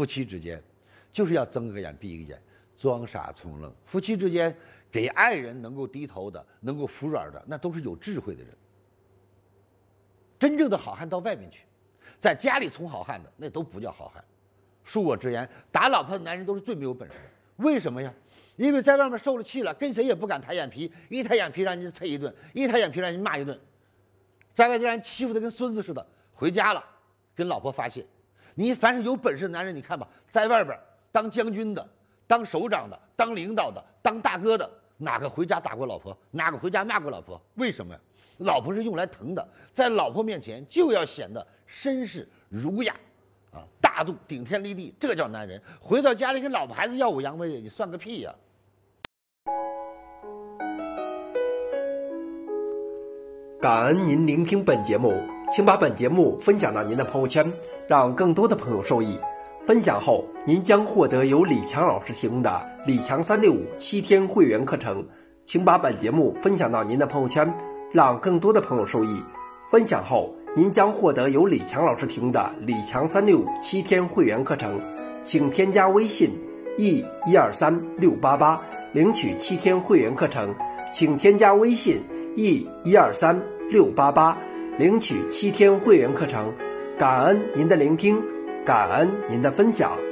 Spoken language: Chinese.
夫妻之间，就是要睁个眼闭一个眼，装傻充愣。夫妻之间给爱人能够低头的，能够服软的，那都是有智慧的人。真正的好汉到外面去，在家里充好汉的那都不叫好汉。恕我直言，打老婆的男人都是最没有本事的。为什么呀？因为在外面受了气了，跟谁也不敢抬眼皮，一抬眼皮让人家啐一顿，一抬眼皮让人骂一顿，在外让人欺负的跟孙子似的。回家了，跟老婆发泄。你凡是有本事的男人，你看吧，在外边当将军的、当首长的、当领导的、当大哥的，哪个回家打过老婆？哪个回家骂过老婆？为什么呀？老婆是用来疼的，在老婆面前就要显得绅士儒雅，啊，大度顶天立地，这叫男人。回到家里跟老婆孩子耀武扬威，你算个屁呀！感恩您聆听本节目，请把本节目分享到您的朋友圈，让更多的朋友受益。分享后，您将获得由李强老师提供的李强三六五七天会员课程。请把本节目分享到您的朋友圈。让更多的朋友受益。分享后，您将获得由李强老师提供的李强三六五七天会员课程，请添加微信 e 一二三六八八领取七天会员课程，请添加微信 e 一二三六八八领取七天会员课程。感恩您的聆听，感恩您的分享。